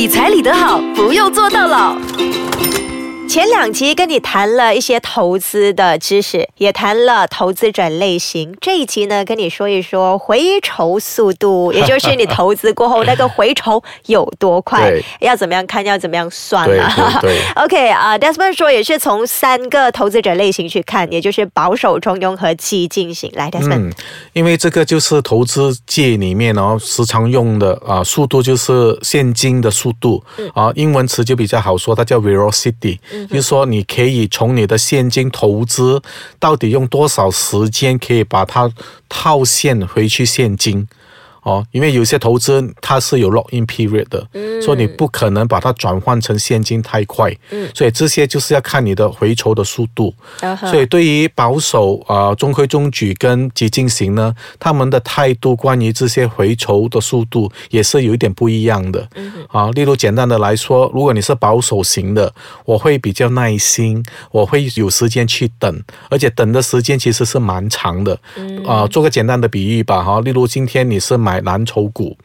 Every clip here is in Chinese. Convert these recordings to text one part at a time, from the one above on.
理财理得好，不用做到老。前两集跟你谈了一些投资的知识，也谈了投资者类型。这一集呢，跟你说一说回酬速度，也就是你投资过后那个回酬有多快，要怎么样看，要怎么样算啊？对 OK 啊，Desmond 说也是从三个投资者类型去看，也就是保守、中庸和激进型。来，Desmond，因为这个就是投资界里面哦时常用的啊，速度就是现金的速度啊，英文词就比较好说，它叫 velocity。就是说，你可以从你的现金投资到底用多少时间可以把它套现回去现金。哦，因为有些投资它是有 lock in period 的，所以你不可能把它转换成现金太快，所以这些就是要看你的回酬的速度。所以对于保守啊中规中矩跟激进型呢，他们的态度关于这些回酬的速度也是有一点不一样的。啊，例如简单的来说，如果你是保守型的，我会比较耐心，我会有时间去等，而且等的时间其实是蛮长的。啊，做个简单的比喻吧，哈，例如今天你是买。买蓝筹股，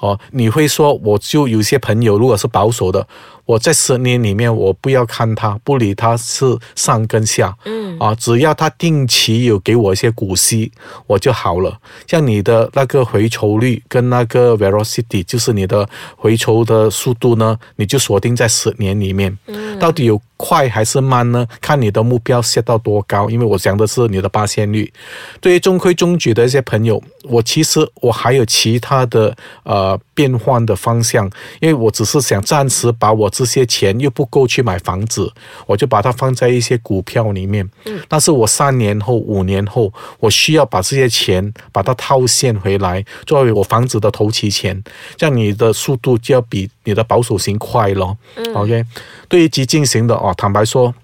哦，你会说，我就有些朋友，如果是保守的。我在十年里面，我不要看它，不理它是上跟下，嗯啊，只要它定期有给我一些股息，我就好了。像你的那个回酬率跟那个 velocity，就是你的回酬的速度呢，你就锁定在十年里面。嗯，到底有快还是慢呢？看你的目标设到多高，因为我讲的是你的八线率。对于中规中矩的一些朋友，我其实我还有其他的呃变换的方向，因为我只是想暂时把我。这些钱又不够去买房子，我就把它放在一些股票里面。嗯，但是我三年后、五年后，我需要把这些钱把它套现回来，作为我房子的头期钱。这样你的速度就要比你的保守型快咯。嗯，OK，对于激进型的哦，坦白说。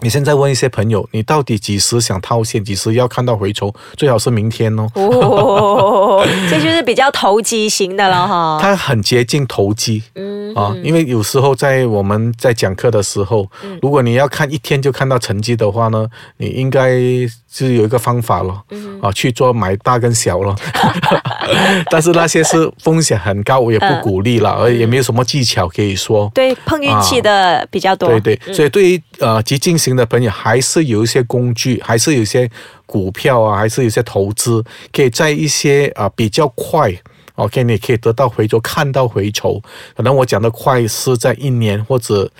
你现在问一些朋友，你到底几时想套现，几时要看到回抽？最好是明天哦。哦，这就是比较投机型的了哈。它很接近投机，嗯啊，因为有时候在我们在讲课的时候，如果你要看一天就看到成绩的话呢，你应该是有一个方法了，啊，去做买大跟小了。但是那些是风险很高，我也不鼓励了，而也没有什么技巧可以说。对，碰运气的比较多。对对，所以对于呃激进型。新的朋友还是有一些工具，还是有一些股票啊，还是有些投资，可以在一些啊比较快，OK，你可以得到回酬，看到回酬。可能我讲的快是在一年或者。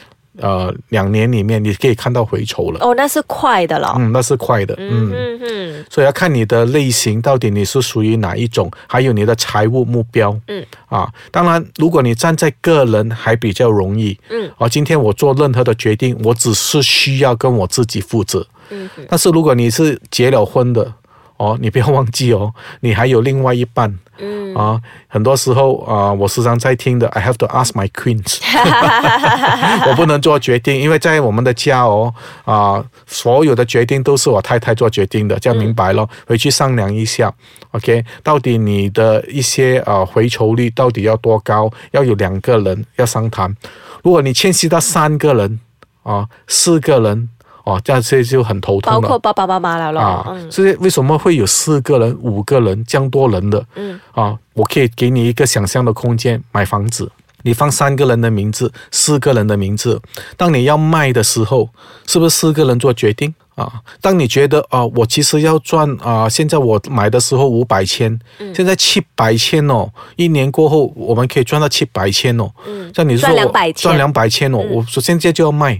呃，两年里面你可以看到回酬了。哦，那是快的了。嗯，那是快的。嗯嗯嗯。所以要看你的类型，到底你是属于哪一种，还有你的财务目标。嗯。啊，当然，如果你站在个人，还比较容易。嗯。啊，今天我做任何的决定，我只是需要跟我自己负责。嗯。但是如果你是结了婚的。哦，你不要忘记哦，你还有另外一半。嗯啊，很多时候啊，我时常在听的，I have to ask my queens。我不能做决定，因为在我们的家哦啊，所有的决定都是我太太做决定的，这样明白了。回去商量一下，OK？到底你的一些呃回酬率到底要多高？要有两个人要商谈。如果你牵涉到三个人啊，四个人。哦，这样这就很头痛了。包括爸爸妈妈了了啊，所以为什么会有四个人、五个人这样多人的？嗯啊，我可以给你一个想象的空间，买房子，你放三个人的名字，四个人的名字。当你要卖的时候，是不是四个人做决定啊？当你觉得啊，我其实要赚啊，现在我买的时候五百千，现在七百千哦，一年过后我们可以赚到七百千哦。嗯，像你说赚两百千，赚两百千哦，我说现在就要卖。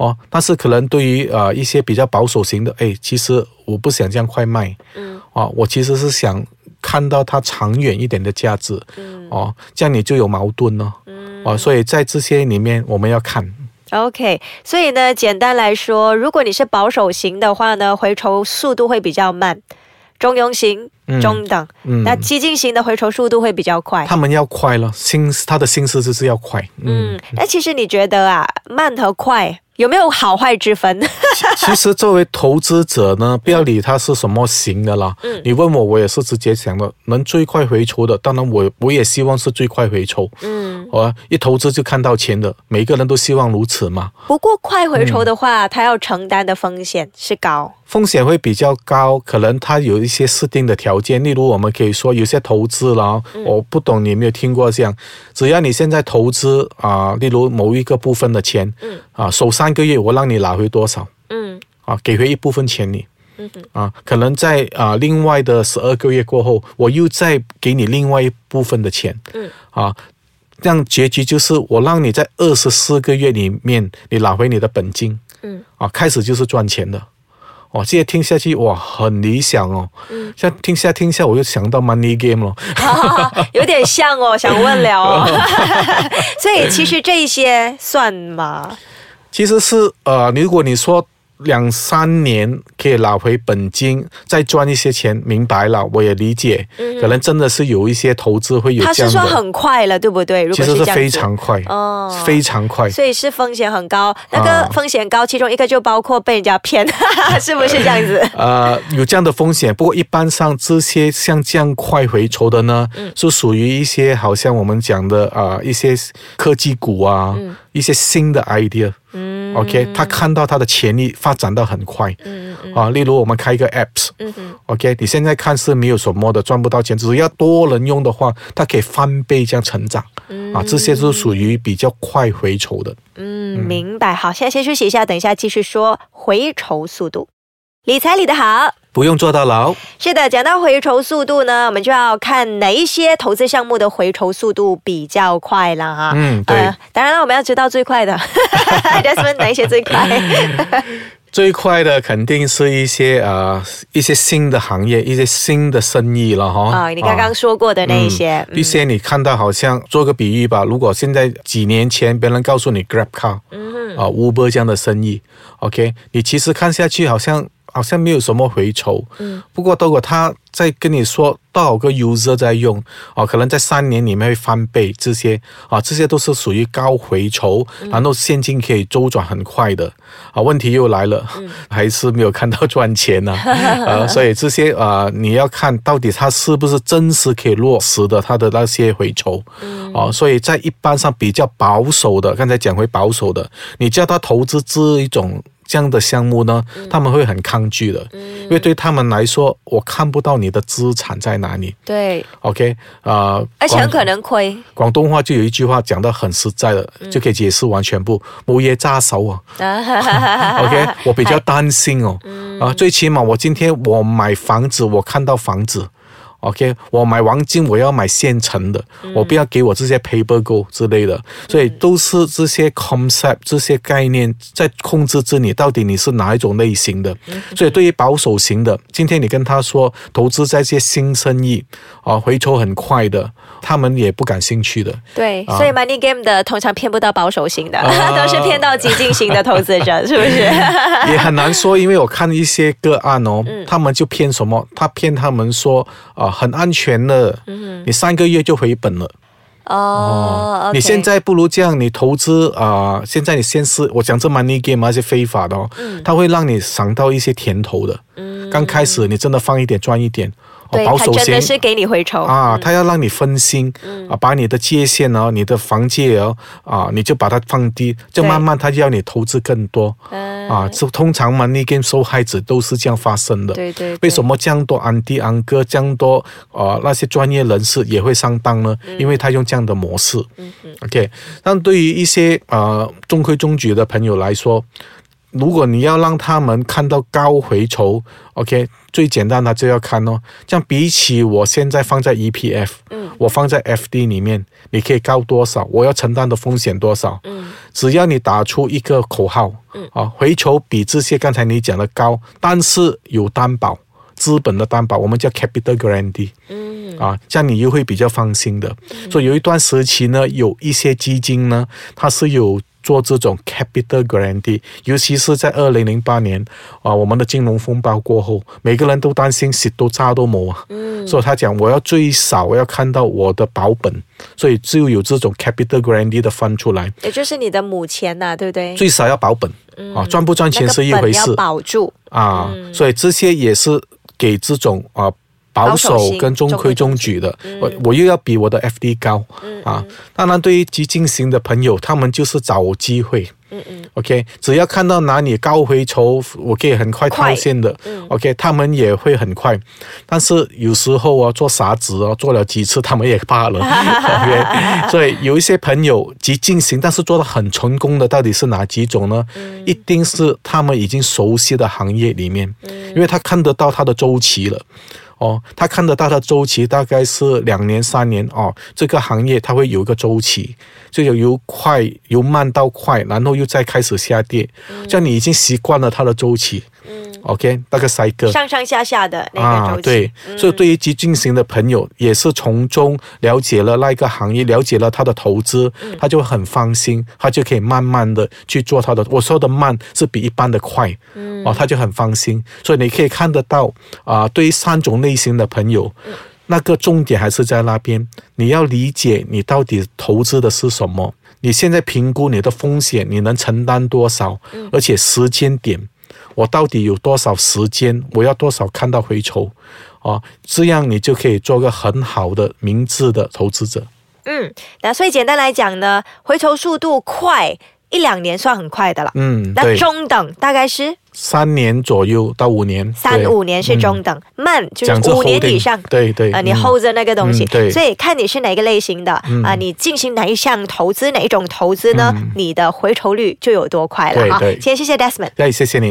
哦，但是可能对于呃一些比较保守型的，哎，其实我不想这样快卖，嗯，啊，我其实是想看到它长远一点的价值，嗯，哦，这样你就有矛盾了，嗯，哦，所以在这些里面我们要看，OK，所以呢，简单来说，如果你是保守型的话呢，回抽速度会比较慢，中庸型中等，嗯，那激进型的回抽速度会比较快，他们要快了，心他的心思就是要快，嗯，那其实你觉得啊，慢和快？有没有好坏之分？其实作为投资者呢，不要理他是什么型的啦。嗯，你问我，我也是直接想的，能最快回抽的，当然我我也希望是最快回抽。嗯，我一投资就看到钱的，每个人都希望如此嘛。不过快回抽的话，它要承担的风险是高。风险会比较高，可能它有一些设定的条件，例如我们可以说有些投资了，我不懂你有没有听过这样，只要你现在投资啊，例如某一个部分的钱，嗯，啊，首三个月我让你拿回多少，嗯，啊，给回一部分钱你，嗯啊，可能在啊另外的十二个月过后，我又再给你另外一部分的钱，嗯，啊，这样结局就是我让你在二十四个月里面你拿回你的本金，嗯，啊，开始就是赚钱的。哦，现在听下去哇，很理想哦。嗯，像听下听下，我又想到 money game 了，有点像哦，想问了哦。所以其实这些算吗？其实是呃，如果你说。两三年可以拿回本金，再赚一些钱，明白了，我也理解。可能真的是有一些投资会有这样的。他是说很快了，对不对？其实是非常快哦，非常快。所以是风险很高，那个风险高，其中一个就包括被人家骗，是不是这样子？呃，有这样的风险，不过一般上这些像这样快回酬的呢，是属于一些好像我们讲的啊一些科技股啊，一些新的 idea。嗯，OK，他看到他的潜力发展到很快，嗯嗯啊，例如我们开一个 Apps，嗯哼，OK，你现在看是没有什么的，赚不到钱，只要多人用的话，它可以翻倍这样成长，嗯啊，这些是属于比较快回酬的。嗯，明白。好，现在先休息一下，等一下继续说回酬速度。理财理得好。不用坐到牢。是的，讲到回酬速度呢，我们就要看哪一些投资项目的回酬速度比较快了哈。嗯，对。当然了，我们要知道最快的，就是哪一些最快。最快的肯定是一些呃一些新的行业，一些新的生意了哈。啊，你刚刚说过的那一些，一些你看到好像做个比喻吧，如果现在几年前别人告诉你 Grab Car，嗯啊 Uber 这样的生意，OK，你其实看下去好像。好像没有什么回酬，嗯，不过如果他在跟你说多少个 user 在用，哦，可能在三年里面会翻倍，这些啊，这些都是属于高回酬，然后现金可以周转很快的，啊，问题又来了，还是没有看到赚钱呢，啊，所以这些啊，你要看到底它是不是真实可以落实的，它的那些回酬，啊，所以在一般上比较保守的，刚才讲回保守的，你叫他投资这一种。这样的项目呢，他们会很抗拒的，因为对他们来说，我看不到你的资产在哪里。对，OK，啊，而且很可能亏。广东话就有一句话讲的很实在的，就可以解释完全部，冇嘢揸手啊。OK，我比较 担心哦，啊，最起码我今天我买房子，我看到房子。OK，我买黄金，我要买现成的，我不要给我这些 paper gold 之类的，所以都是这些 concept 这些概念在控制着你到底你是哪一种类型的。所以对于保守型的，今天你跟他说投资在一些新生意啊，回抽很快的，他们也不感兴趣的。对，所以 money game 的通常骗不到保守型的，都是骗到激进型的投资者，是不是？也很难说，因为我看一些个案哦，他们就骗什么？他骗他们说啊。很安全的，你三个月就回本了。哦，你现在不如这样，你投资啊，现在你先试，我讲这 money game 那些非法的哦，它会让你尝到一些甜头的。嗯，刚开始你真的放一点赚一点。对，他真的是给你回抽啊！他要让你分心啊，把你的界限哦，你的防界哦啊，你就把它放低，就慢慢他就要你投资更多啊。这通常嘛，那跟受害者都是这样发生的。对对。为什么这样多安迪安哥这样多啊？那些专业人士也会上当呢？因为他用这样的模式。嗯嗯。OK，但对于一些啊中规中矩的朋友来说。如果你要让他们看到高回酬，OK，最简单的就要看哦。这样比起我现在放在 EPF，嗯，我放在 FD 里面，你可以高多少？我要承担的风险多少？嗯，只要你打出一个口号，嗯，啊，回酬比这些刚才你讲的高，但是有担保，资本的担保，我们叫 Capital Guarantee，嗯，啊，这样你又会比较放心的。所以有一段时期呢，有一些基金呢，它是有。做这种 capital guarantee，尤其是在二零零八年啊，我们的金融风暴过后，每个人都担心洗都炸都没啊。嗯。所以他讲，我要最少我要看到我的保本，所以就有这种 capital guarantee 的翻出来。也就是你的母钱呐，对不对？最少要保本。嗯。啊，赚不赚钱是一回事。保住。啊，所以这些也是给这种啊。保守跟中规中矩的，我我又要比我的 FD 高啊。当然，对于激进型的朋友，他们就是找机会。嗯嗯，OK，只要看到哪里高回酬，我可以很快套现的，OK，他们也会很快。但是有时候啊，做傻子啊，做了几次他们也怕了，OK。所以有一些朋友极进行，但是做的很成功的，到底是哪几种呢？一定是他们已经熟悉的行业里面，因为他看得到他的周期了。哦，他看得到的周期大概是两年、三年哦。这个行业它会有一个周期，就有由快由慢到快，然后又再开始下跌。这样你已经习惯了它的周期。嗯，OK，那个赛个上上下下的那个周期。对，所以对于激进型的朋友，也是从中了解了那个行业，了解了他的投资，他就很放心，他就可以慢慢的去做他的。我说的慢是比一般的快，嗯，哦，他就很放心。所以你可以看得到啊，对于三种类型的朋友，那个重点还是在那边，你要理解你到底投资的是什么，你现在评估你的风险，你能承担多少，而且时间点。我到底有多少时间？我要多少看到回酬？啊，这样你就可以做个很好的明智的投资者。嗯，那所以简单来讲呢，回酬速度快一两年算很快的了。嗯，那中等大概是三年左右到五年，三五年是中等，慢就是五年以上。对对啊，你 hold 着那个东西，对，所以看你是哪个类型的啊，你进行哪一项投资，哪一种投资呢？你的回酬率就有多快了哈。对，先谢谢 Desmond，对，谢谢你。